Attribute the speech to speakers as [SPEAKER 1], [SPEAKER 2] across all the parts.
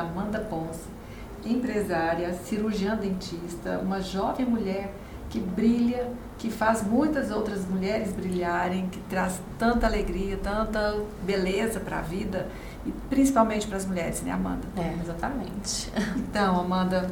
[SPEAKER 1] Amanda Ponce, empresária, cirurgiã dentista, uma jovem mulher que brilha, que faz muitas outras mulheres brilharem, que traz tanta alegria, tanta beleza para a vida e principalmente para as mulheres, né, Amanda?
[SPEAKER 2] É, exatamente.
[SPEAKER 1] Então, Amanda,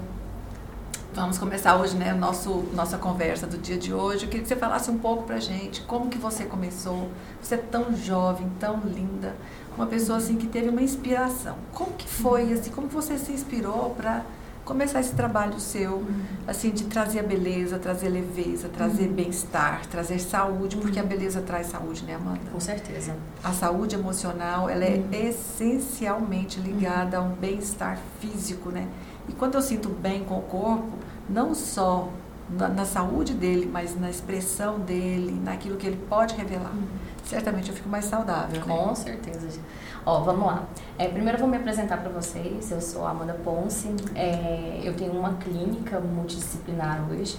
[SPEAKER 1] vamos começar hoje, né, nosso nossa conversa do dia de hoje. Eu queria que você falasse um pouco pra gente como que você começou. Você é tão jovem, tão linda, uma pessoa assim que teve uma inspiração. Como que foi assim? Como você se inspirou para começar esse trabalho seu, uhum. assim, de trazer a beleza, trazer leveza, trazer uhum. bem-estar, trazer saúde, porque a uhum. beleza traz saúde, né, Amanda?
[SPEAKER 2] Com certeza.
[SPEAKER 1] A saúde emocional, ela é uhum. essencialmente ligada a um bem-estar físico, né? E quando eu sinto bem com o corpo, não só na, na, saúde dele, mas na expressão dele, naquilo que ele pode revelar, uhum. Certamente eu fico mais saudável.
[SPEAKER 2] Né? Com certeza. Ó, vamos lá. É, primeiro eu vou me apresentar para vocês. Eu sou Amanda Ponce. É, eu tenho uma clínica multidisciplinar hoje.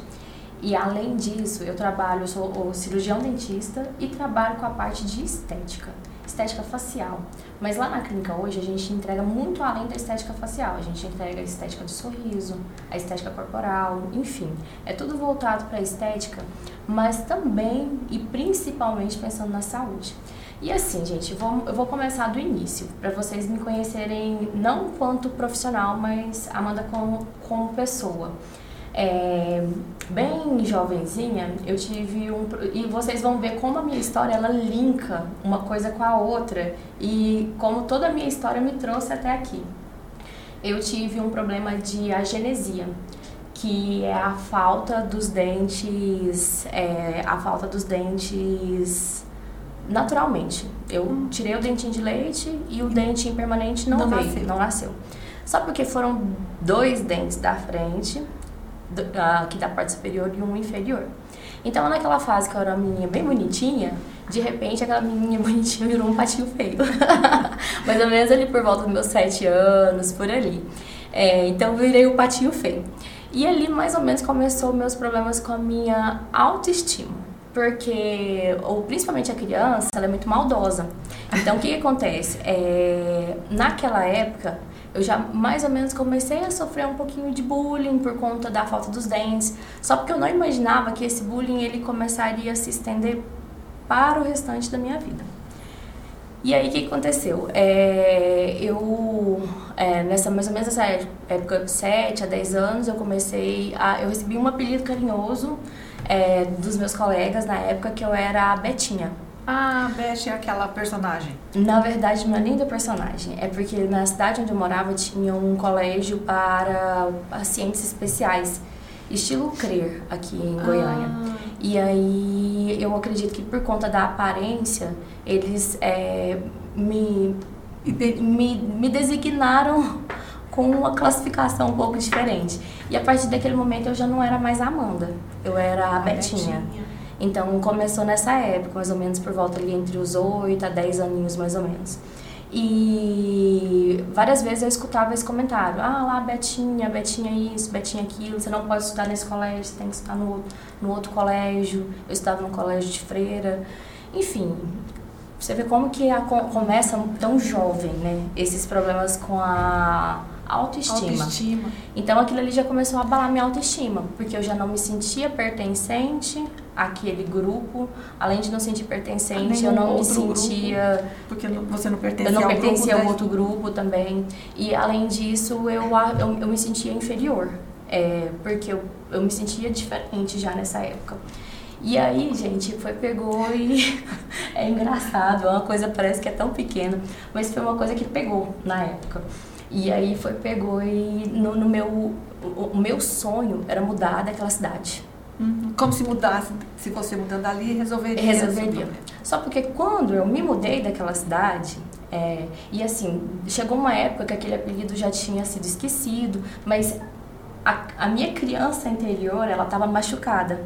[SPEAKER 2] E além disso, eu trabalho, eu sou cirurgião dentista e trabalho com a parte de estética, estética facial. Mas lá na clínica hoje a gente entrega muito além da estética facial. A gente entrega a estética de sorriso, a estética corporal, enfim. É tudo voltado para a estética, mas também e principalmente pensando na saúde. E assim, gente, vou, eu vou começar do início, para vocês me conhecerem não quanto profissional, mas Amanda como, como pessoa. É, bem jovenzinha, eu tive um. E vocês vão ver como a minha história ela linka uma coisa com a outra e como toda a minha história me trouxe até aqui. Eu tive um problema de agenesia, que é a falta dos dentes. É, a falta dos dentes naturalmente. Eu hum. tirei o dentinho de leite e o dentinho permanente não, não veio, nasceu. não nasceu. Só porque foram dois dentes da frente, aqui da parte superior e um inferior. Então, naquela fase que eu era uma menina bem bonitinha, de repente aquela menina bonitinha virou um patinho feio. Mais ou menos ali por volta dos meus sete anos, por ali. É, então, virei o patinho feio. E ali, mais ou menos, começou meus problemas com a minha autoestima porque, ou principalmente a criança, ela é muito maldosa. Então, o que, que acontece? É, naquela época, eu já mais ou menos comecei a sofrer um pouquinho de bullying por conta da falta dos dentes, só porque eu não imaginava que esse bullying ele começaria a se estender para o restante da minha vida. E aí, o que aconteceu? É, eu, é, nessa mais ou menos essa época, 7 a 10 anos, eu comecei a... Eu recebi um apelido carinhoso é, dos meus colegas na época que eu era a Betinha.
[SPEAKER 1] Ah, Beth é aquela personagem.
[SPEAKER 2] Na verdade, não é nem da personagem. É porque na cidade onde eu morava tinha um colégio para pacientes especiais, estilo CRER, aqui em Goiânia. Ah. E aí eu acredito que por conta da aparência, eles é, me, me, me designaram com uma classificação um pouco diferente. E a partir daquele momento eu já não era mais a Amanda, eu era a, a Betinha. Betinha. Então começou nessa época, mais ou menos por volta ali entre os 8 a 10 aninhos mais ou menos. E várias vezes eu escutava esse comentário: ah, lá, Betinha, Betinha isso, Betinha aquilo, você não pode estudar nesse colégio, você tem que estudar no, no outro colégio. Eu estudava no colégio de freira. Enfim, você vê como que a, começa tão jovem, né? Esses problemas com a autoestima. autoestima. Então aquilo ali já começou a abalar minha autoestima, porque eu já não me sentia pertencente àquele grupo. Além de não sentir pertencente, eu não me sentia.
[SPEAKER 1] Grupo, porque você não pertencia
[SPEAKER 2] Eu não pertencia ao outro grupo também. E além disso, eu, eu, eu me sentia inferior. É, porque eu, eu me sentia diferente já nessa época. E aí, gente, foi, pegou e é engraçado, é uma coisa parece que é tão pequena, mas foi uma coisa que pegou na época. E aí foi, pegou e no, no meu, o, o, meu sonho era mudar daquela cidade.
[SPEAKER 1] Uhum. Como se mudasse, se você mudando dali, resolveria.
[SPEAKER 2] Resolveria. Só porque quando eu me mudei daquela cidade, é, e assim, chegou uma época que aquele apelido já tinha sido esquecido, mas a, a minha criança interior, ela estava machucada.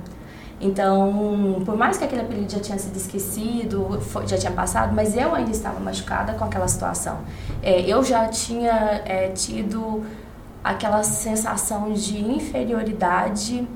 [SPEAKER 2] Então, por mais que aquele apelido já tinha sido esquecido, já tinha passado, mas eu ainda estava machucada com aquela situação. É, eu já tinha é, tido aquela sensação de inferioridade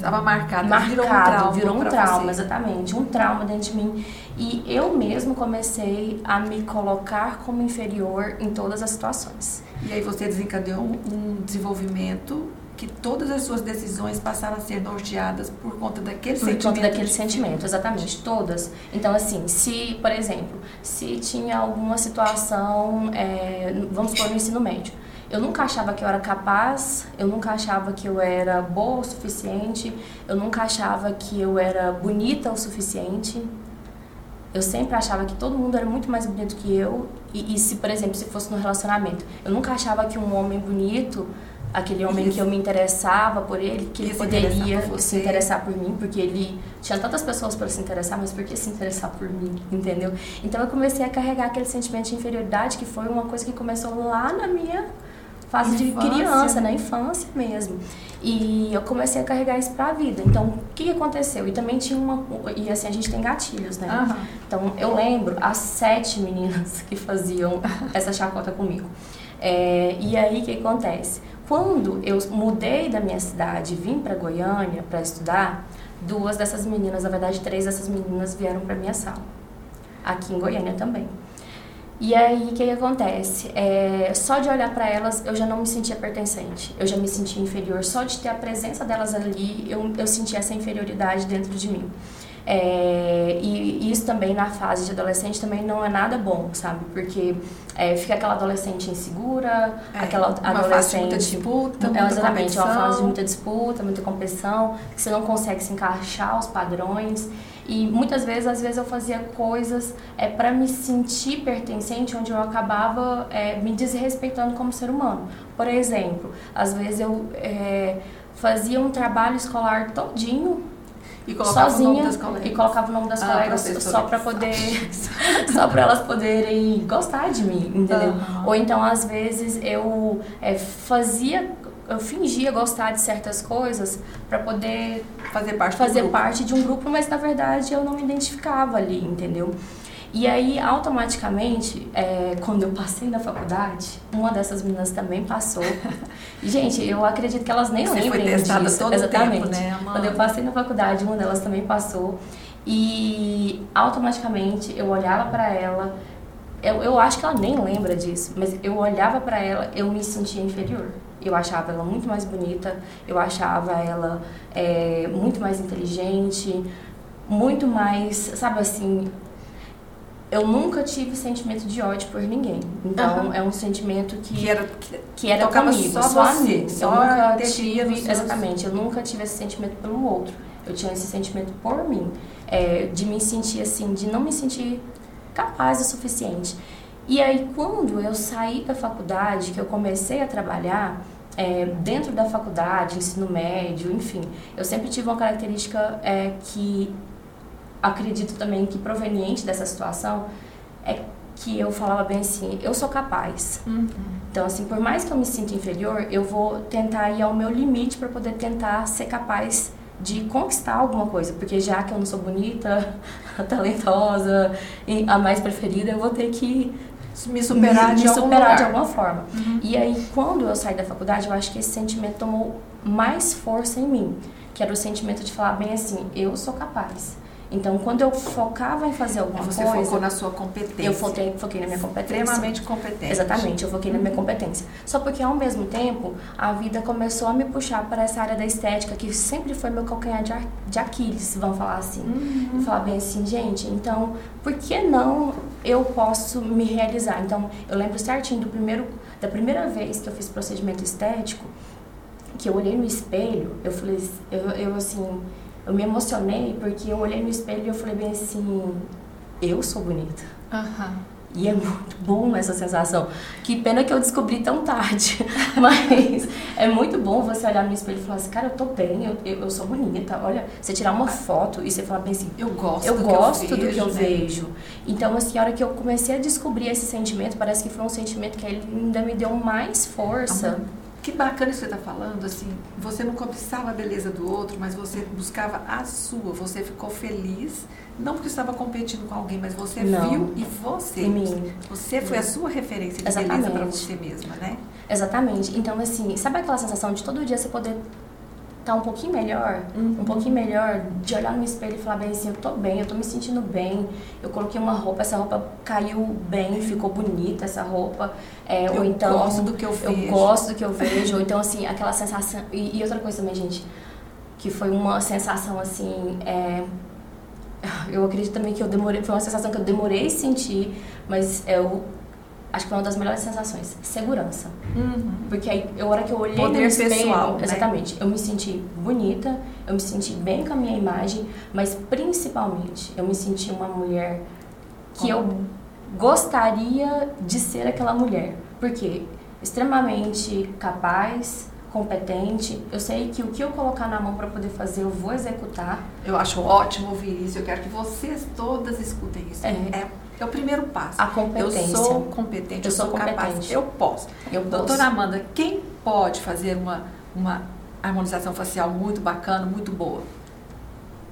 [SPEAKER 1] Estava marcado,
[SPEAKER 2] marcado,
[SPEAKER 1] virou um trauma.
[SPEAKER 2] Virou um trauma,
[SPEAKER 1] você.
[SPEAKER 2] exatamente. Um trauma dentro de mim. E eu mesmo comecei a me colocar como inferior em todas as situações.
[SPEAKER 1] E aí você desencadeou um, desenvolvimento que todas as suas decisões passaram a ser norteadas por conta daquele
[SPEAKER 2] Por
[SPEAKER 1] sentimento.
[SPEAKER 2] conta daquele sentimento, exatamente, todas. Então, assim, se, por exemplo, se tinha alguma situação, é, vamos supor, no ensino médio, eu nunca achava que eu era capaz, eu nunca achava que eu era boa o suficiente, eu nunca achava que eu era bonita o suficiente. Eu sempre achava que todo mundo era muito mais bonito que eu. E, e se, por exemplo, se fosse no relacionamento, eu nunca achava que um homem bonito, aquele homem
[SPEAKER 1] Isso.
[SPEAKER 2] que eu me interessava por ele, que ele poderia se interessar por mim, porque ele tinha tantas pessoas para se interessar, mas por que se interessar por mim, entendeu? Então eu comecei a carregar aquele sentimento de inferioridade que foi uma coisa que começou lá na minha fase de
[SPEAKER 1] Infância.
[SPEAKER 2] criança, na infância mesmo. E eu comecei a carregar isso pra vida. Então, o que, aconteceu? E também tinha uma. E assim, a gente tem gatilhos, né?
[SPEAKER 1] Aham.
[SPEAKER 2] Então, eu lembro as sete meninas que faziam essa chacota comigo. É, e aí, o que acontece? Quando eu mudei da minha cidade vim para Goiânia para estudar, duas dessas meninas, na verdade, três dessas meninas vieram para minha sala. Aqui em Goiânia também. E aí, o que, que acontece? É, só de olhar para elas, eu já não me sentia pertencente. Eu já me sentia inferior. Só de ter a presença delas ali, eu, eu sentia essa inferioridade dentro de mim. É, e isso também na fase de adolescente também não é nada bom, sabe? Porque é, fica aquela adolescente insegura,
[SPEAKER 1] É,
[SPEAKER 2] aquela
[SPEAKER 1] uma fase de
[SPEAKER 2] adolescente.
[SPEAKER 1] muita disputa,
[SPEAKER 2] é,
[SPEAKER 1] muita
[SPEAKER 2] exatamente, é uma
[SPEAKER 1] competição.
[SPEAKER 2] fase de muita disputa, muita competição, que você não consegue se encaixar os padrões. E muitas vezes, às vezes eu fazia coisas é, para me sentir pertencente, onde eu acabava é, me desrespeitando como ser humano. Por exemplo, às vezes eu é, fazia um trabalho escolar todinho
[SPEAKER 1] E colocava
[SPEAKER 2] sozinha e colocava o nome das
[SPEAKER 1] Ah,
[SPEAKER 2] colegas só para poder só para elas poderem gostar de mim entendeu
[SPEAKER 1] Aham.
[SPEAKER 2] ou então às vezes eu é, fazia eu fingia gostar de certas coisas para poder
[SPEAKER 1] Fazer parte
[SPEAKER 2] fazer parte de um grupo mas na verdade eu não me identificava ali entendeu e aí, automaticamente, é, quando eu passei na faculdade, uma dessas meninas também passou. Gente, eu acredito que elas nem
[SPEAKER 1] Você foi
[SPEAKER 2] lembrem
[SPEAKER 1] testada
[SPEAKER 2] disso.
[SPEAKER 1] todo
[SPEAKER 2] Exatamente.
[SPEAKER 1] tempo, né, Amanda?
[SPEAKER 2] Quando eu passei na faculdade, uma delas também passou. E automaticamente eu olhava pra ela, eu, eu acho que ela nem lembra disso, mas eu olhava pra ela, eu me sentia inferior. Eu achava ela muito mais bonita, eu achava ela é, muito mais inteligente, muito mais, sabe assim, eu nunca tive sentimento de ódio por ninguém. Então
[SPEAKER 1] Aham.
[SPEAKER 2] é um sentimento que
[SPEAKER 1] Que era, que,
[SPEAKER 2] que era comigo,
[SPEAKER 1] só
[SPEAKER 2] só,
[SPEAKER 1] você,
[SPEAKER 2] mim.
[SPEAKER 1] só
[SPEAKER 2] eu nunca tive, exatamente, eu nunca tive esse sentimento pelo outro. Eu tinha esse sentimento por mim, é, de me sentir assim, de não me sentir capaz o suficiente. E aí quando eu saí da faculdade, que eu comecei a trabalhar é, dentro da faculdade, ensino médio, enfim, eu sempre tive uma característica é, que acredito também que proveniente dessa situação é que eu falava bem assim, eu sou capaz.
[SPEAKER 1] Uhum.
[SPEAKER 2] Então, assim, por mais que eu me sinta inferior, eu vou tentar ir ao meu limite para poder tentar ser capaz de conquistar alguma coisa. Porque já que eu não sou bonita, talentosa, e a mais preferida, eu vou ter que
[SPEAKER 1] me superar,
[SPEAKER 2] me,
[SPEAKER 1] de,
[SPEAKER 2] me
[SPEAKER 1] algum
[SPEAKER 2] superar de alguma forma.
[SPEAKER 1] Uhum.
[SPEAKER 2] E aí, quando eu saí da faculdade, eu acho que esse sentimento tomou mais força em mim. Que era o sentimento de falar bem assim, eu sou capaz. Então, quando eu focava em fazer alguma
[SPEAKER 1] Você
[SPEAKER 2] coisa...
[SPEAKER 1] focou na sua competência.
[SPEAKER 2] Eu foquei, foquei na minha competência.
[SPEAKER 1] Extremamente competente.
[SPEAKER 2] Exatamente, eu foquei na minha competência. Só porque ao mesmo tempo a vida começou a me puxar para essa área da estética, que sempre foi meu calcanhar de, ar- de Aquiles, vamos falar assim.
[SPEAKER 1] Uhum.
[SPEAKER 2] E falar bem assim, gente, então por que não eu posso me realizar? Então eu lembro certinho do primeiro, da primeira vez que eu fiz procedimento estético, que eu olhei no espelho, eu falei, eu, eu assim, eu me emocionei porque eu olhei no espelho e eu falei bem assim, eu sou bonita.
[SPEAKER 1] Aham.
[SPEAKER 2] E é muito bom essa sensação. Que pena que eu descobri tão tarde. Mas é muito bom você olhar no espelho e falar assim, cara, eu tô bem, eu, eu, eu sou bonita. Olha, você tirar uma foto e você falar bem assim,
[SPEAKER 1] Eu gosto
[SPEAKER 2] eu
[SPEAKER 1] do
[SPEAKER 2] gosto
[SPEAKER 1] que eu
[SPEAKER 2] do que eu
[SPEAKER 1] né?
[SPEAKER 2] vejo. Então, assim, a hora que eu comecei a descobrir esse sentimento, parece que foi um sentimento que ainda me deu mais força.
[SPEAKER 1] Que bacana isso que você está falando, assim, você não cobiçava a beleza do outro, mas você buscava a sua, você ficou feliz, não porque estava competindo com alguém, mas você
[SPEAKER 2] Não.
[SPEAKER 1] viu e você,
[SPEAKER 2] mim.
[SPEAKER 1] você foi a sua referência de beleza
[SPEAKER 2] Exatamente.
[SPEAKER 1] para você mesma, né?
[SPEAKER 2] Exatamente. Então, assim, sabe aquela sensação de todo dia você poder tá um pouquinho melhor, uhum. um pouquinho melhor, de olhar no espelho e falar bem assim, eu tô bem, eu tô me sentindo bem, eu coloquei uma roupa, essa roupa caiu bem, ficou bonita essa roupa, é,
[SPEAKER 1] eu
[SPEAKER 2] ou então...
[SPEAKER 1] Eu gosto do que eu vejo.
[SPEAKER 2] Eu gosto do que eu vejo, ou então assim, aquela sensação... E, e outra coisa também, gente, que foi uma sensação assim, é, eu acredito também que eu demorei, foi uma sensação que eu demorei a sentir, mas eu acho que foi uma das melhores sensações, segurança.
[SPEAKER 1] Uhum.
[SPEAKER 2] Porque aí, a hora que eu olhei
[SPEAKER 1] Poder
[SPEAKER 2] no espelho,
[SPEAKER 1] pessoal, né?
[SPEAKER 2] exatamente, eu me senti bonita, eu me senti bem com a minha imagem, mas principalmente eu me senti uma mulher que eu gostaria de ser aquela mulher. Porque extremamente capaz, competente. Eu sei que o que eu colocar na mão para poder fazer, eu vou executar.
[SPEAKER 1] Eu acho ótimo ouvir isso. Eu quero que vocês todas escutem isso.
[SPEAKER 2] É,
[SPEAKER 1] é, é o primeiro passo.
[SPEAKER 2] A competência.
[SPEAKER 1] Eu sou competente, eu,
[SPEAKER 2] sou,
[SPEAKER 1] sou
[SPEAKER 2] competente.
[SPEAKER 1] capaz. Eu posso.
[SPEAKER 2] Eu posso.
[SPEAKER 1] Doutora Amanda, quem pode fazer uma, uma harmonização facial muito bacana, muito boa?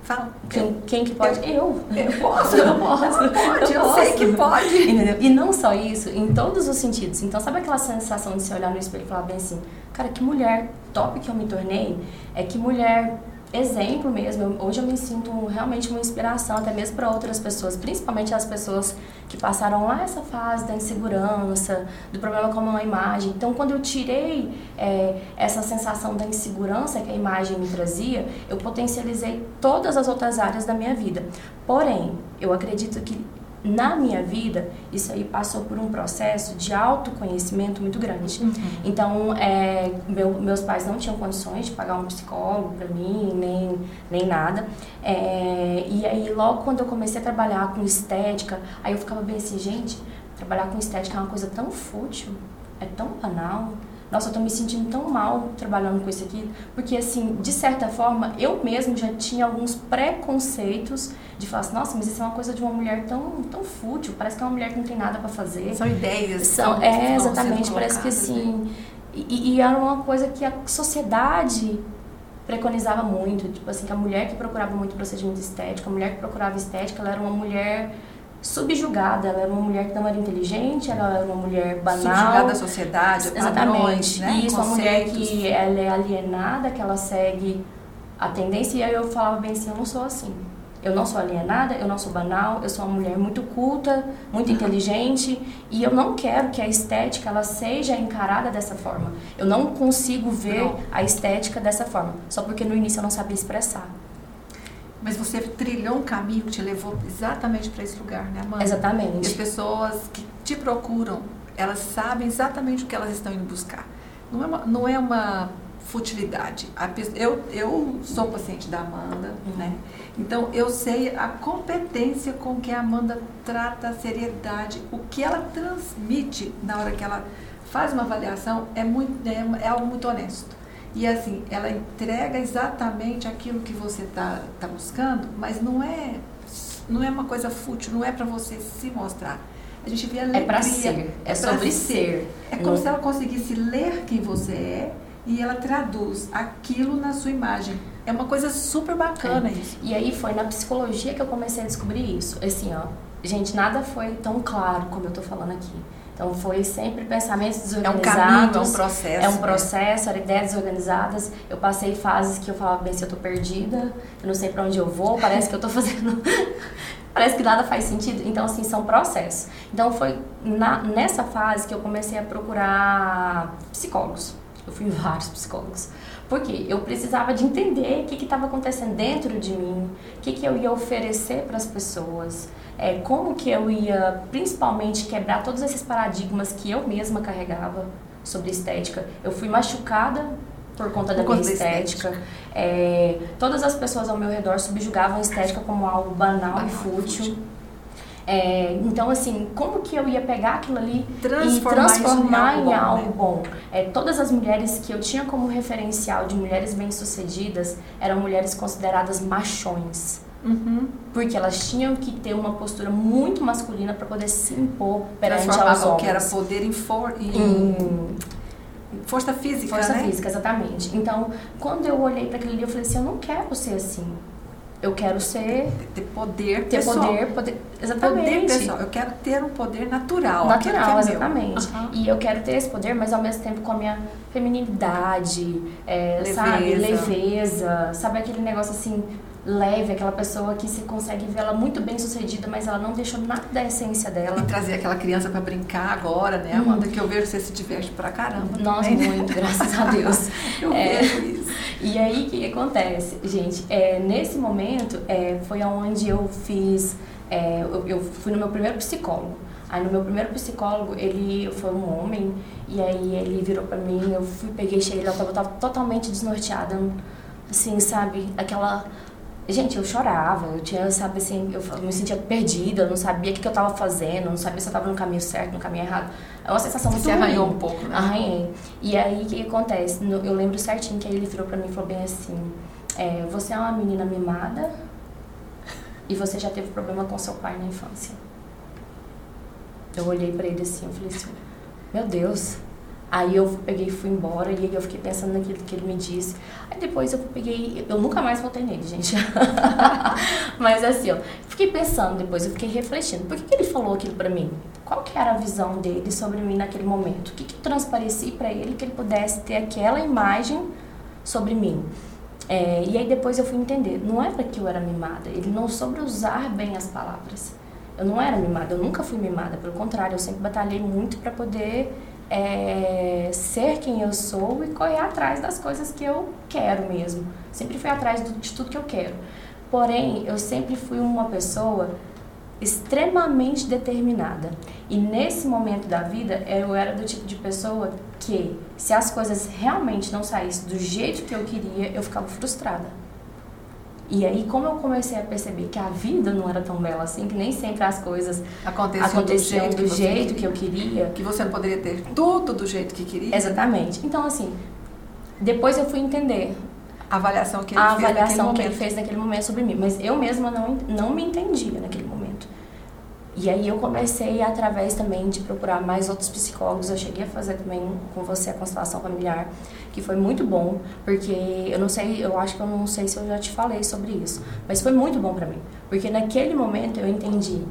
[SPEAKER 1] Fala.
[SPEAKER 2] Quem, quem que pode?
[SPEAKER 1] Eu. Eu, eu posso. Eu posso. Pode, eu, eu sei que pode.
[SPEAKER 2] Entendeu? E não só isso, em todos os sentidos. Então, sabe aquela sensação de se olhar no espelho e falar bem assim, cara, que mulher top que eu me tornei? É que mulher exemplo mesmo. Hoje eu me sinto realmente uma inspiração, até mesmo para outras pessoas, principalmente as pessoas que passaram lá essa fase da insegurança, do problema com a imagem. Então, quando eu tirei é, essa sensação da insegurança que a imagem me trazia, eu potencializei todas as outras áreas da minha vida. Porém, eu acredito que na minha vida, isso aí passou por um processo de autoconhecimento muito grande.
[SPEAKER 1] Uhum.
[SPEAKER 2] Então, é, meu, meus pais não tinham condições de pagar um psicólogo para mim, nem, nem nada. É, e aí, logo quando eu comecei a trabalhar com estética, aí eu ficava bem assim, gente, trabalhar com estética é uma coisa tão fútil, é tão banal nossa, eu tô me sentindo tão mal trabalhando com isso aqui, porque assim, de certa forma, eu mesmo já tinha alguns preconceitos de falar assim, nossa, mas isso é uma coisa de uma mulher tão, tão fútil, parece que é uma mulher que não tem nada para fazer.
[SPEAKER 1] São ideias.
[SPEAKER 2] São, é, exatamente, parece que assim,
[SPEAKER 1] né?
[SPEAKER 2] e, e era uma coisa que a sociedade preconizava muito, tipo assim, que a mulher que procurava muito procedimento estético, a mulher que procurava estética, ela era uma mulher subjugada. Ela era uma mulher que não era inteligente, ela era uma mulher banal.
[SPEAKER 1] Subjugada à sociedade,
[SPEAKER 2] Exatamente.
[SPEAKER 1] Padrões, né?
[SPEAKER 2] Isso, uma mulher que ela é alienada, que ela segue a tendência. E aí eu falava bem assim, eu não sou assim. Eu não sou alienada, eu não sou banal, eu sou uma mulher muito culta, muito inteligente e eu não quero que a estética ela seja encarada dessa forma. Eu não consigo ver não. a estética dessa forma, só porque no início eu não sabia expressar.
[SPEAKER 1] Mas você trilhou um caminho que te levou exatamente para esse lugar, né, Amanda?
[SPEAKER 2] Exatamente.
[SPEAKER 1] E as pessoas que te procuram, elas sabem exatamente o que elas estão indo buscar. Não é uma, não é uma futilidade. Eu, eu sou paciente da Amanda, uhum. né? Então eu sei a competência com que a Amanda trata a seriedade, o que ela transmite na hora que ela faz uma avaliação é, muito, é, é algo muito honesto. E assim, ela entrega exatamente aquilo que você está tá buscando, mas não é, não é uma coisa fútil, não é para você se mostrar. A gente vê a alegria.
[SPEAKER 2] É para ser, é, é sobre ser. ser.
[SPEAKER 1] É como se ela conseguisse ler quem você é e ela traduz aquilo na sua imagem. É uma coisa super bacana
[SPEAKER 2] é.
[SPEAKER 1] isso.
[SPEAKER 2] E aí foi na psicologia que eu comecei a descobrir isso. Assim, ó, gente, nada foi tão claro como eu tô falando aqui. Então foi sempre pensamentos desorganizados.
[SPEAKER 1] É um caminho, é um processo.
[SPEAKER 2] É um processo, né? eram ideias desorganizadas. Eu passei fases que eu falava bem se eu tô perdida, eu não sei para onde eu vou, parece que eu tô fazendo parece que nada faz sentido. Então, assim, são processos. Então, foi na, nessa fase que eu comecei a procurar psicólogos. Eu fui em vários psicólogos. Porque eu precisava de entender o que estava acontecendo dentro de mim, o que, que eu ia oferecer para as pessoas, é, como que eu ia principalmente quebrar todos esses paradigmas que eu mesma carregava sobre estética. Eu fui machucada por conta por da minha estética. estética. É, todas as pessoas ao meu redor subjugavam a estética como algo banal, banal e fútil. fútil. É, então, assim, como que eu ia pegar aquilo ali
[SPEAKER 1] transformar
[SPEAKER 2] e transformar em algo,
[SPEAKER 1] em
[SPEAKER 2] algo
[SPEAKER 1] bom?
[SPEAKER 2] bom? É, todas as mulheres que eu tinha como referencial de mulheres bem-sucedidas eram mulheres consideradas machões.
[SPEAKER 1] Uhum.
[SPEAKER 2] Porque elas tinham que ter uma postura muito masculina para poder se impor perante aos homens.
[SPEAKER 1] que era poder em, for, em, em força física,
[SPEAKER 2] Força
[SPEAKER 1] né?
[SPEAKER 2] física, exatamente. Então, quando eu olhei para aquilo ali, eu falei assim, eu não quero ser assim. Eu quero ser.
[SPEAKER 1] Ter poder
[SPEAKER 2] ter
[SPEAKER 1] pessoal.
[SPEAKER 2] poder, poder. Exatamente.
[SPEAKER 1] Poder pessoal. Eu quero ter um poder natural.
[SPEAKER 2] Natural,
[SPEAKER 1] é
[SPEAKER 2] exatamente. Uhum. E eu quero ter esse poder, mas ao mesmo tempo com a minha feminilidade, é, Leveza. sabe? Leveza. Sabe aquele negócio assim, leve, aquela pessoa que se consegue ver ela muito bem sucedida, mas ela não deixou nada da essência dela.
[SPEAKER 1] E trazer aquela criança para brincar agora, né, Amanda? Hum. Que eu vejo você se diverte pra caramba.
[SPEAKER 2] Nossa, também, muito, graças a Deus.
[SPEAKER 1] eu é, vejo isso.
[SPEAKER 2] E aí, o que acontece? Gente, é, nesse momento, é, foi onde eu fiz... É, eu, eu fui no meu primeiro psicólogo. Aí no meu primeiro psicólogo, ele foi um homem, e aí ele virou pra mim, eu fui, peguei, cheguei, ela tava, tava totalmente desnorteada, assim, sabe? Aquela Gente, eu chorava, eu tinha, sabe assim, eu me sentia perdida, eu não sabia o que, eu estava fazendo, não sabia se eu estava no caminho certo, no caminho errado. É uma sensação muito
[SPEAKER 1] Você arranhou um pouco, né?
[SPEAKER 2] Arranhei. E aí, o que, que acontece? Eu lembro certinho que aí ele virou pra mim e falou bem assim, é, você é uma menina mimada e você já teve problema com seu pai na infância. Eu olhei para ele assim, eu falei assim, meu Deus, Aí eu peguei e fui embora e eu fiquei pensando naquilo que ele me disse. Aí depois eu peguei, eu nunca mais voltei nele, gente. Mas assim, ó, fiquei pensando depois, eu fiquei refletindo. Por que, que ele falou aquilo pra mim? Qual que era a visão dele sobre mim naquele momento? O que, que transparecia para ele que ele pudesse ter aquela imagem sobre mim? É, e aí depois eu fui entender, não era que eu era mimada, ele não soube usar bem as palavras. Eu não era mimada, eu nunca fui mimada, pelo contrário, eu sempre batalhei muito para poder é, ser quem eu sou e correr atrás das coisas que eu quero mesmo. Sempre fui atrás de tudo que eu quero. Porém, eu sempre fui uma pessoa extremamente determinada. E nesse momento da vida, eu era do tipo de pessoa que, se as coisas realmente não saíssem do jeito que eu queria, eu ficava frustrada. E aí, como eu comecei a perceber que a vida não era tão bela assim, que nem sempre as coisas
[SPEAKER 1] aconteciam, aconteciam
[SPEAKER 2] do jeito, do que, jeito que, eu queria.
[SPEAKER 1] Que você não poderia ter tudo do jeito que queria.
[SPEAKER 2] Exatamente. Então, assim, depois eu fui entender.
[SPEAKER 1] A avaliação que ele
[SPEAKER 2] a
[SPEAKER 1] fez
[SPEAKER 2] avaliação
[SPEAKER 1] naquele
[SPEAKER 2] que ele fez naquele momento sobre mim. Mas eu mesma não, não me entendia naquele momento. E aí eu comecei através também de procurar mais outros psicólogos. Eu cheguei a fazer também com você a constelação familiar, que foi muito bom, porque eu não sei, eu acho que eu não sei se eu já te falei sobre isso, mas foi muito bom para mim, porque naquele momento eu entendi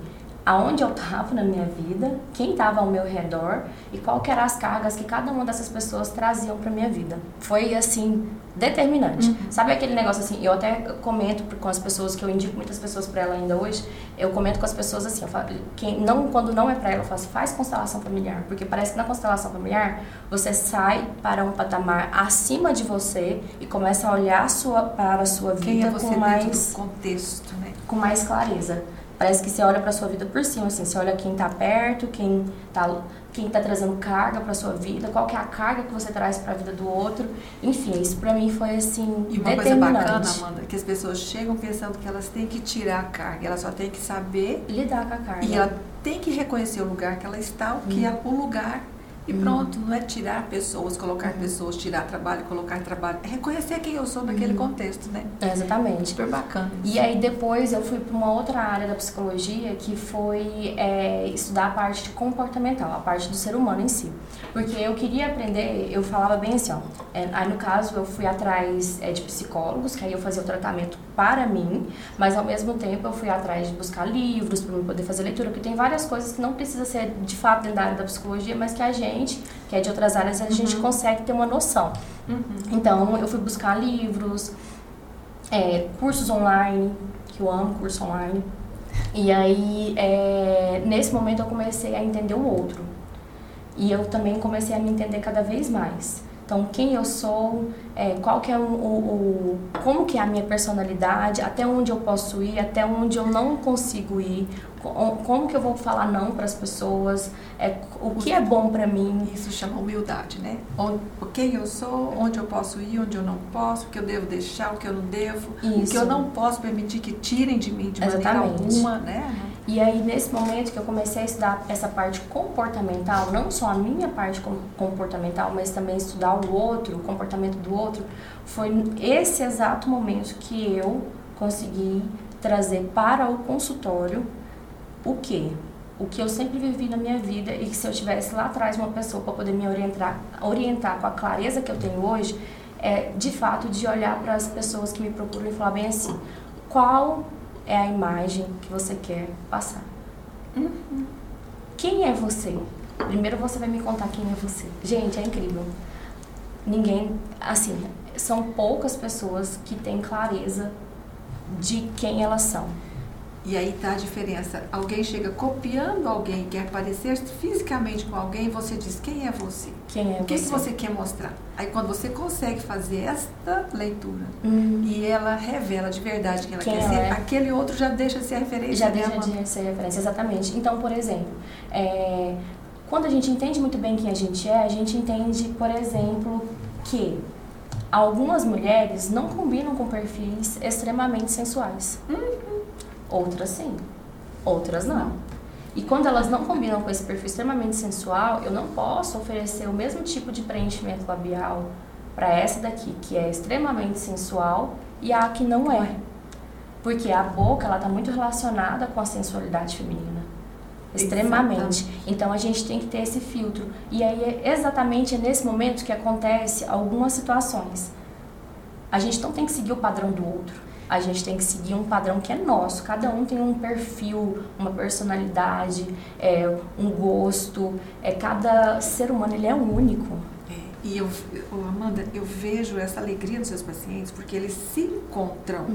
[SPEAKER 2] aonde eu estava na minha vida, quem estava ao meu redor e qual eram as cargas que cada uma dessas pessoas traziam para minha vida. Foi assim determinante. Uhum. Sabe aquele negócio assim, eu até comento com as pessoas que eu indico muitas pessoas para ela ainda hoje, eu comento com as pessoas assim, eu falo, quem não quando não é para ela, eu faço faz constelação familiar, porque parece que na constelação familiar você sai para um patamar acima de você e começa a olhar sua, para a sua vida
[SPEAKER 1] é com
[SPEAKER 2] mais
[SPEAKER 1] contexto, né?
[SPEAKER 2] Com mais clareza. Parece que você olha para sua vida por cima, assim, você olha quem está perto, quem está quem tá trazendo carga para sua vida, qual que é a carga que você traz para a vida do outro. Enfim, isso para mim foi assim
[SPEAKER 1] E uma coisa bacana, Amanda, que as pessoas chegam pensando que elas têm que tirar a carga, elas só têm que saber
[SPEAKER 2] lidar com a carga.
[SPEAKER 1] E ela tem que reconhecer o lugar que ela está, o que hum. é o lugar e pronto, não é tirar pessoas, colocar uhum. pessoas, tirar trabalho, colocar trabalho. É reconhecer quem eu sou naquele uhum. contexto, né?
[SPEAKER 2] É, exatamente.
[SPEAKER 1] Super bacana.
[SPEAKER 2] E aí depois eu fui para uma outra área da psicologia que foi é, estudar a parte comportamental, a parte do ser humano em si. Porque eu queria aprender, eu falava bem assim, ó. É, aí no caso eu fui atrás é, de psicólogos, que aí eu fazia o tratamento para mim, mas ao mesmo tempo eu fui atrás de buscar livros para poder fazer leitura, porque tem várias coisas que não precisa ser de fato dentro da área da psicologia, mas que a gente gente, que é de outras áreas, a uhum. gente consegue ter uma noção. Uhum. Então, eu fui buscar livros, é, cursos online, que eu amo curso online. E aí, é, nesse momento, eu comecei a entender o outro. E eu também comecei a me entender cada vez mais. Então, quem eu sou, é, qual que é o, o, o, como que é a minha personalidade, até onde eu posso ir, até onde eu não consigo ir, como que eu vou falar não para as pessoas, é, o que é bom para mim.
[SPEAKER 1] Isso chama humildade, né? Onde, quem eu sou, onde eu posso ir, onde eu não posso, o que eu devo deixar, o que eu não devo, Isso. o que eu não posso permitir que tirem de mim de Exatamente. maneira alguma, né?
[SPEAKER 2] E aí, nesse momento que eu comecei a estudar essa parte comportamental, não só a minha parte comportamental, mas também estudar o outro, o comportamento do outro, foi esse exato momento que eu consegui trazer para o consultório o que? O que eu sempre vivi na minha vida e que se eu tivesse lá atrás uma pessoa para poder me orientar, orientar com a clareza que eu tenho hoje, é de fato de olhar para as pessoas que me procuram e falar bem assim, qual é a imagem que você quer passar.
[SPEAKER 1] Uhum.
[SPEAKER 2] Quem é você? Primeiro você vai me contar quem é você. Gente, é incrível. Ninguém, assim, são poucas pessoas que têm clareza de quem elas são.
[SPEAKER 1] E aí tá a diferença. Alguém chega copiando alguém, quer parecer fisicamente com alguém, você diz quem é você?
[SPEAKER 2] Quem é
[SPEAKER 1] o que
[SPEAKER 2] você?
[SPEAKER 1] que você quer mostrar? Aí quando você consegue fazer esta leitura
[SPEAKER 2] Hum.
[SPEAKER 1] e ela revela de verdade quem ela
[SPEAKER 2] Quem
[SPEAKER 1] quer
[SPEAKER 2] ela
[SPEAKER 1] ser,
[SPEAKER 2] é.
[SPEAKER 1] aquele outro já deixa de ser referência.
[SPEAKER 2] Já deixa de ser referência, exatamente. Então, por exemplo, é, quando a gente entende muito bem quem a gente é, a gente entende, por exemplo, que algumas mulheres não combinam com perfis extremamente sensuais. Outras sim, outras não. E quando elas não combinam com esse perfil extremamente sensual, eu não posso oferecer o mesmo tipo de preenchimento labial para essa daqui, que é extremamente sensual, e a que não é. Porque a boca, ela tá muito relacionada com a sensualidade feminina. Extremamente. Então a gente tem que ter esse filtro. E aí é exatamente nesse momento que acontece algumas situações. A gente não tem que seguir o padrão do outro. A gente tem que seguir um padrão que é nosso. Cada um tem um perfil, uma personalidade, é, um gosto. É, cada ser humano ele é único.
[SPEAKER 1] É, e eu, Amanda, eu vejo essa alegria nos seus pacientes porque eles se encontram.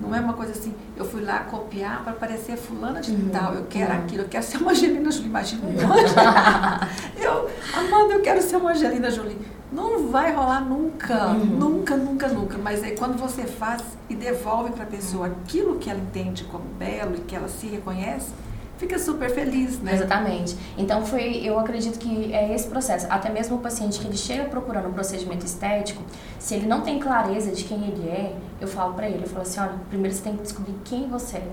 [SPEAKER 1] Não é uma coisa assim, eu fui lá copiar para parecer fulana de
[SPEAKER 2] Uhum.
[SPEAKER 1] tal, eu quero
[SPEAKER 2] Não.
[SPEAKER 1] aquilo, eu quero ser uma Angelina Jolie. Imagina uma Angelina. eu, Amanda, eu quero ser uma Angelina Jolie. Não vai rolar nunca,
[SPEAKER 2] Uhum.
[SPEAKER 1] nunca, nunca, nunca. Mas aí quando você faz e devolve para a pessoa aquilo que ela entende como belo e que ela se reconhece, fica super feliz, né?
[SPEAKER 2] Exatamente. Então foi, eu acredito que é esse processo. Até mesmo o paciente que ele chega procurando um procedimento estético, se ele não tem clareza de quem ele é, eu falo pra ele, eu falo assim, olha, primeiro você tem que descobrir quem você é,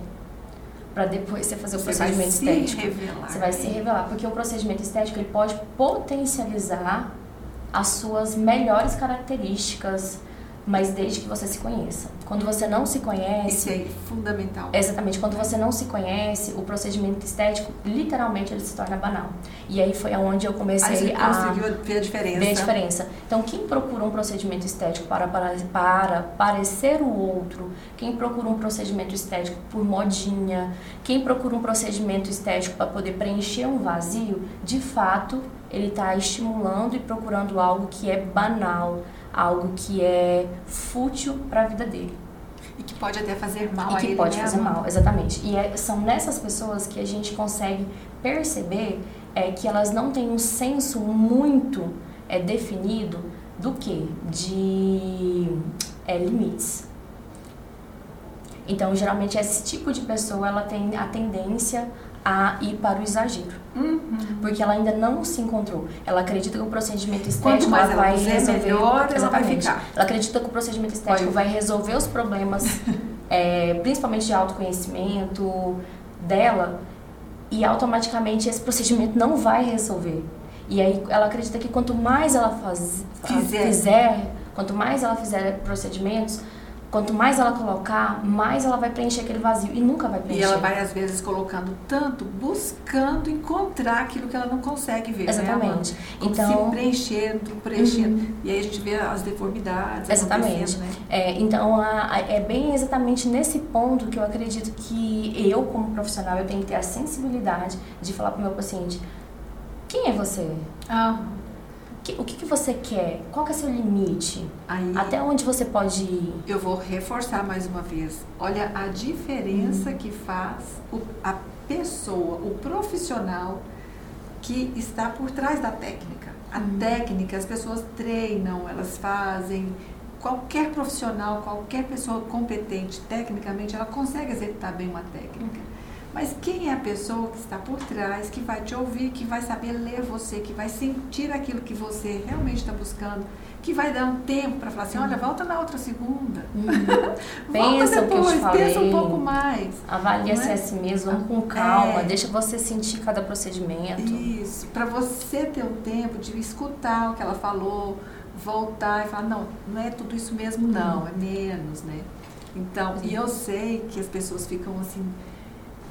[SPEAKER 2] Pra depois você fazer o
[SPEAKER 1] Você vai
[SPEAKER 2] procedimento
[SPEAKER 1] se
[SPEAKER 2] estético.
[SPEAKER 1] revelar.
[SPEAKER 2] Você vai se revelar, porque o procedimento estético ele pode potencializar as suas melhores características, mas desde que você se conheça. Quando você não se conhece,
[SPEAKER 1] Isso é fundamental.
[SPEAKER 2] Exatamente, quando você não se conhece, o procedimento estético, literalmente, ele se torna banal. E aí foi aonde eu comecei
[SPEAKER 1] você
[SPEAKER 2] a
[SPEAKER 1] conseguiu ver a diferença.
[SPEAKER 2] ver a diferença. Então, quem procura um procedimento estético para, para, para parecer o outro, quem procura um procedimento estético por modinha, quem procura um procedimento estético para poder preencher um vazio, de fato, ele está estimulando e procurando algo que é banal, algo que é fútil para a vida dele.
[SPEAKER 1] E que pode até fazer mal
[SPEAKER 2] E
[SPEAKER 1] a
[SPEAKER 2] que
[SPEAKER 1] ele,
[SPEAKER 2] pode
[SPEAKER 1] né,
[SPEAKER 2] fazer mal, exatamente. E é- são nessas pessoas que a gente consegue perceber é, que elas não têm um senso muito é, definido do que? De é, limites. Então, geralmente, esse tipo de pessoa ela tem a tendência a ir para o exagero.
[SPEAKER 1] Uhum.
[SPEAKER 2] Porque ela ainda não se encontrou. Ela acredita que o procedimento estético
[SPEAKER 1] ela
[SPEAKER 2] vai resolver.
[SPEAKER 1] melhor ela
[SPEAKER 2] Exatamente.
[SPEAKER 1] ficar.
[SPEAKER 2] Ela acredita que o procedimento estético vai resolver os problemas, é, principalmente de autoconhecimento dela, e automaticamente esse procedimento não vai resolver. E aí ela acredita que quanto mais ela faz,
[SPEAKER 1] Fizer.
[SPEAKER 2] fizer, quanto mais ela fizer procedimentos, quanto mais ela colocar, mais ela vai preencher aquele vazio e nunca vai
[SPEAKER 1] E
[SPEAKER 2] preencher.
[SPEAKER 1] ela vai, às vezes, colocando tanto, buscando encontrar aquilo que ela não consegue ver. Né?
[SPEAKER 2] Exatamente.
[SPEAKER 1] Como
[SPEAKER 2] Então-
[SPEAKER 1] se preenchendo, preenchendo. E aí a gente vê as deformidades
[SPEAKER 2] Exatamente.
[SPEAKER 1] né?
[SPEAKER 2] É, então, a- a- é bem exatamente nesse ponto que eu acredito que eu, como profissional, eu tenho que ter a sensibilidade de falar para o meu paciente, quem é você?
[SPEAKER 1] Ah,
[SPEAKER 2] Que- O que, que você quer? Qual que é seu limite?
[SPEAKER 1] aí
[SPEAKER 2] Até onde você pode ir?
[SPEAKER 1] eu vou reforçar mais uma vez. Olha a diferença que faz o- a pessoa, o profissional que está por trás da técnica. A
[SPEAKER 2] Uhum.
[SPEAKER 1] técnica, as pessoas treinam, elas fazem. Qualquer profissional, qualquer pessoa competente tecnicamente, ela consegue executar bem uma técnica. Mas quem é a pessoa que está por trás, que vai te ouvir, que vai saber ler você, que vai sentir aquilo que você realmente está buscando, que vai dar um tempo para falar assim, olha, volta na outra segunda. volta
[SPEAKER 2] Pensa o que eu te
[SPEAKER 1] depois,
[SPEAKER 2] falei.
[SPEAKER 1] pensa um pouco mais.
[SPEAKER 2] Avalia
[SPEAKER 1] Não
[SPEAKER 2] se
[SPEAKER 1] é?
[SPEAKER 2] é assim mesmo, vamos com calma,
[SPEAKER 1] É.
[SPEAKER 2] deixa você sentir cada procedimento.
[SPEAKER 1] Isso, para você ter o tempo de escutar o que ela falou, voltar e falar, não, não é tudo isso mesmo não, é menos, né? Então, e eu sei que as pessoas ficam assim,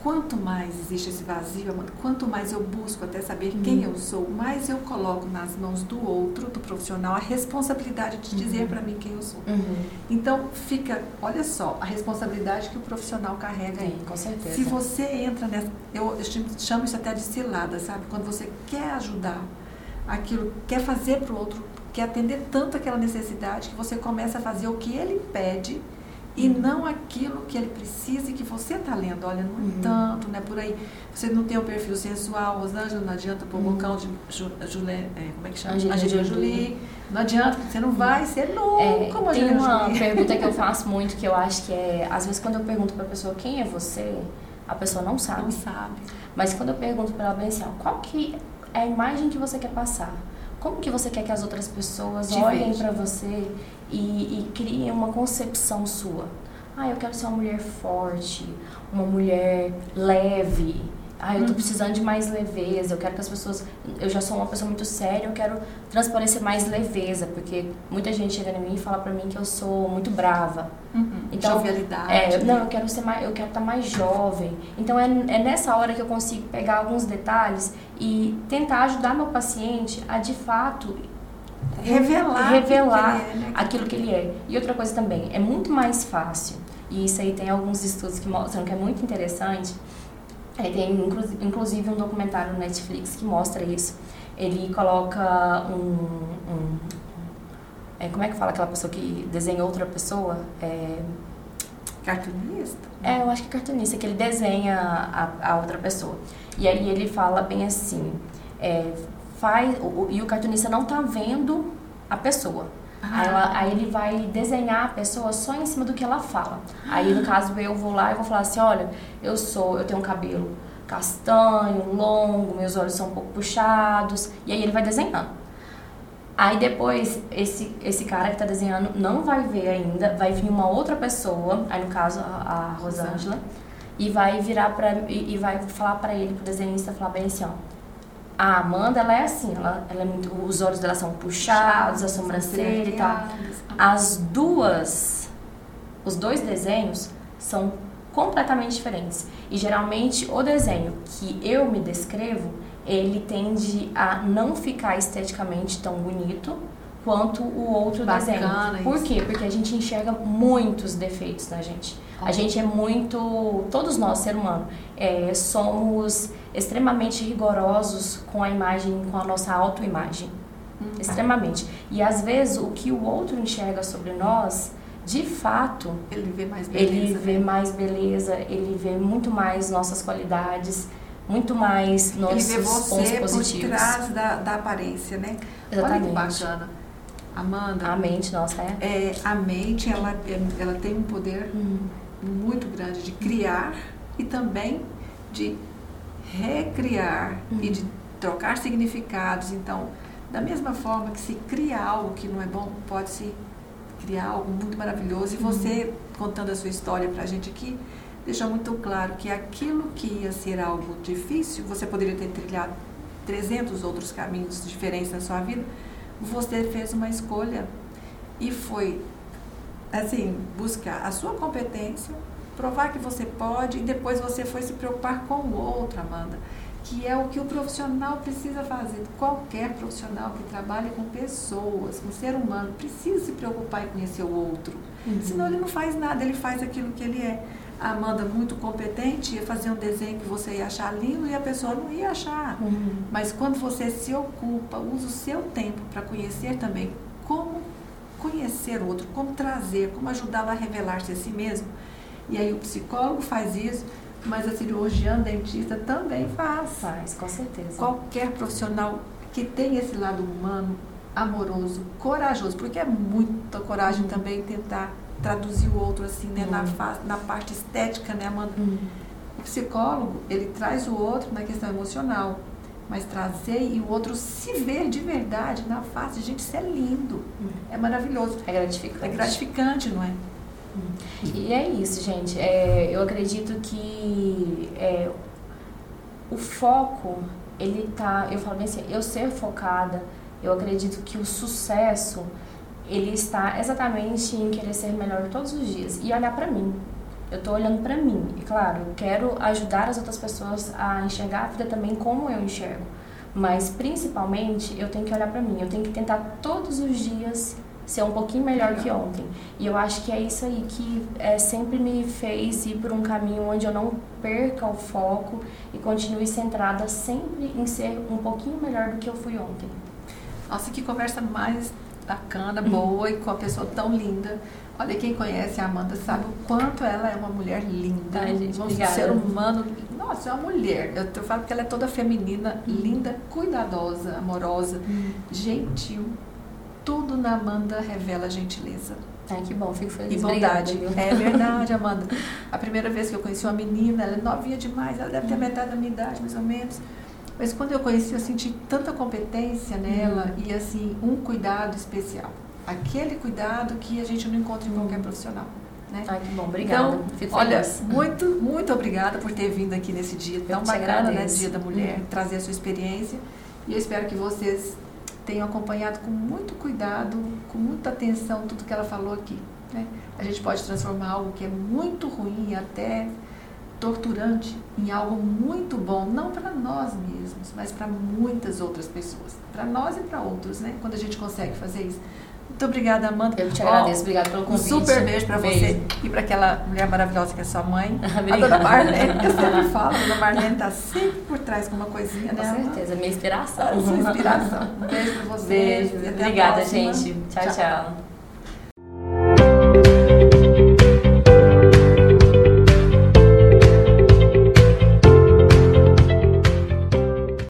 [SPEAKER 1] quanto mais existe esse vazio, quanto mais eu busco até saber uhum. quem eu sou, mais eu coloco nas mãos do outro, do profissional, a responsabilidade de dizer uhum. para mim quem eu sou.
[SPEAKER 2] Uhum.
[SPEAKER 1] Então, fica, olha só, a responsabilidade que o profissional carrega aí.
[SPEAKER 2] com certeza.
[SPEAKER 1] Se você entra nessa, eu chamo isso até de cilada, sabe? Quando você quer ajudar aquilo, quer fazer para o outro, quer atender tanto aquela necessidade que você começa a fazer o que ele pede e não aquilo que ele precisa e que você está lendo. Olha, não é uhum. tanto, não é por aí. Você não tem um perfil sensual, Rosângela, não adianta pôr uhum. bocão de Juliette, é, como é que chama? Angelina Jolie. Não adianta, você não vai ser nunca é,
[SPEAKER 2] como Tem uma pergunta que eu faço muito, que eu acho que é, às vezes quando eu pergunto para a pessoa quem é você, a pessoa não sabe.
[SPEAKER 1] Não sabe.
[SPEAKER 2] Mas quando eu pergunto para ela bem assim, qual que é a imagem que você quer passar? Como que você quer que as outras pessoas Te olhem para você e, e criem uma concepção sua? Ah, eu quero ser uma mulher forte, uma mulher leve, ah, eu tô uhum. precisando de mais leveza, eu quero que as pessoas. Eu já sou uma pessoa muito séria, eu quero transparecer mais leveza, porque muita gente chega em mim e fala pra mim que eu sou muito brava.
[SPEAKER 1] Uhum. Então, Jovialidade.
[SPEAKER 2] É, não, eu quero ser mais, eu quero estar tá mais jovem. Então é, é nessa hora que eu consigo pegar alguns detalhes e tentar ajudar meu paciente a de fato
[SPEAKER 1] revelar,
[SPEAKER 2] revelar que é, né? aquilo que ele é. E outra coisa também, é muito mais fácil, e isso aí tem alguns estudos que mostram que é muito interessante é, tem inclusive um documentário no Netflix que mostra isso. Ele coloca um. um é, como é que fala aquela pessoa que desenha outra pessoa? É,
[SPEAKER 1] cartunista?
[SPEAKER 2] É, eu acho que é cartunista, que ele desenha a, a outra pessoa. E aí ele fala bem assim: é, faz, o, e o cartunista não tá vendo a pessoa. Ah. Aí, ela, aí, ele vai desenhar a pessoa só em cima do que ela fala. Aí, no caso, eu vou lá e vou falar assim, olha, eu sou, eu tenho um cabelo castanho, longo, meus olhos são um pouco puxados. E aí ele vai desenhando. Aí depois, esse, esse cara que está desenhando não vai ver ainda, vai vir uma outra pessoa, aí no caso a, a Rosângela, e vai virar para e, e, vai falar para ele, pro desenhista, falar bem assim, ó, a Amanda, ela é assim, ela, ela é muito, os olhos dela são puxados, a sobrancelha e tal. As duas, os dois desenhos são completamente diferentes. E geralmente o desenho que eu me descrevo, ele tende a não ficar esteticamente tão bonito quanto o outro Bacana desenho. Por isso. quê? Porque a gente enxerga muitos defeitos na gente. A gente é muito, todos nós, ser humano, é, somos extremamente rigorosos com a imagem, com a nossa autoimagem. Uhum. Extremamente. E às vezes o que o outro enxerga sobre nós, de fato,
[SPEAKER 1] ele vê mais beleza.
[SPEAKER 2] Ele vê né? mais beleza, ele vê muito mais nossas qualidades, muito mais nossos ele vê você pontos positivos.
[SPEAKER 1] por trás da, da aparência, né? Exatamente. Olha que bacana. Amanda.
[SPEAKER 2] A mente, nossa, é?
[SPEAKER 1] é a mente, ela, ela tem um poder hum. Muito grande de criar e também de recriar hum. e de trocar significados. Então, da mesma forma que se cria algo que não é bom, pode se criar algo muito maravilhoso. E você, contando a sua história para a gente aqui, deixou muito claro que aquilo que ia ser algo difícil, você poderia ter trilhado 300 outros caminhos diferentes na sua vida, você fez uma escolha e foi, assim, buscar a sua competência, provar que você pode e depois você foi se preocupar com o outro, Amanda, que é o que o profissional precisa fazer. Qualquer profissional que trabalhe com pessoas, com ser humano, precisa se preocupar em conhecer o outro. Uhum. Senão ele não faz nada, ele faz aquilo que ele é. A Amanda, muito competente, ia fazer um desenho que você ia achar lindo e a pessoa não ia achar. Uhum. Mas quando você se ocupa, usa o seu tempo para conhecer também conhecer o outro, como trazer, como ajudá-lo a revelar-se a si mesmo. E aí o psicólogo faz isso, mas a cirurgiã, dentista também faz.
[SPEAKER 2] Faz, com certeza.
[SPEAKER 1] Qualquer profissional que tem esse lado humano, amoroso, corajoso, porque é muita coragem também tentar traduzir o outro assim, né, na, uhum. na parte estética, né, Amanda? Uhum. O psicólogo, ele traz o outro na questão emocional, mas trazer e o outro se ver de verdade na face, gente, isso é lindo, uhum. é maravilhoso.
[SPEAKER 2] É gratificante.
[SPEAKER 1] É gratificante, não é?
[SPEAKER 2] Uhum. E é isso, gente. É, eu acredito que é, o foco, ele tá. Eu falo bem assim, eu ser focada, eu acredito que o sucesso ele está exatamente em querer ser melhor todos os dias e olhar para mim. Eu tô olhando para mim. E claro, eu quero ajudar as outras pessoas a enxergar a vida também como eu enxergo. Mas principalmente, eu tenho que olhar para mim. Eu tenho que tentar todos os dias ser um pouquinho melhor que ontem. E eu acho que é isso aí que é, sempre me fez ir por um caminho onde eu não perca o foco e continue centrada sempre em ser um pouquinho melhor do que eu fui ontem.
[SPEAKER 1] Nossa, que conversa mais bacana, boa e com a pessoa tão linda. Olha, quem conhece a Amanda sabe o quanto ela é uma mulher linda.
[SPEAKER 2] Ai, gente,
[SPEAKER 1] um
[SPEAKER 2] obrigada.
[SPEAKER 1] ser humano. Nossa, é uma mulher. Eu, eu falo que ela é toda feminina, linda, cuidadosa, amorosa, gentil. Tudo na Amanda revela gentileza
[SPEAKER 2] Ai, que bom, fico feliz.
[SPEAKER 1] e bondade.
[SPEAKER 2] Obrigada,
[SPEAKER 1] é verdade, Amanda. A primeira vez que eu conheci uma menina, ela é novinha demais, ela deve ter metade da minha idade, mais ou menos. Mas quando eu conheci, eu senti tanta competência nela e assim, um cuidado especial. Aquele cuidado que a gente não encontra em qualquer profissional. Né?
[SPEAKER 2] Ai, que bom, obrigada.
[SPEAKER 1] Então, olha, muito, muito obrigada por ter vindo aqui nesse dia tão bacana, né? Dia da Mulher,
[SPEAKER 2] Uhum.
[SPEAKER 1] trazer a sua experiência. E eu espero que vocês tenham acompanhado com muito cuidado, com muita atenção tudo que ela falou aqui. Né? A gente pode transformar algo que é muito ruim, até torturante, em algo muito bom, não para nós mesmos, mas para muitas outras pessoas. Para nós e para outros, né? Quando a gente consegue fazer isso. Muito obrigada, Amanda.
[SPEAKER 2] Eu te agradeço, obrigada pelo
[SPEAKER 1] um
[SPEAKER 2] convite.
[SPEAKER 1] super beijo pra você e pra aquela mulher maravilhosa que é sua mãe. a dona Marlene, que eu sempre falo, a dona Marlene tá sempre por trás com uma coisinha,
[SPEAKER 2] Com
[SPEAKER 1] né?
[SPEAKER 2] Certeza, minha inspiração.
[SPEAKER 1] A sua inspiração. Um beijo pra você.
[SPEAKER 2] Beijo. Obrigada, gente. tchau. tchau.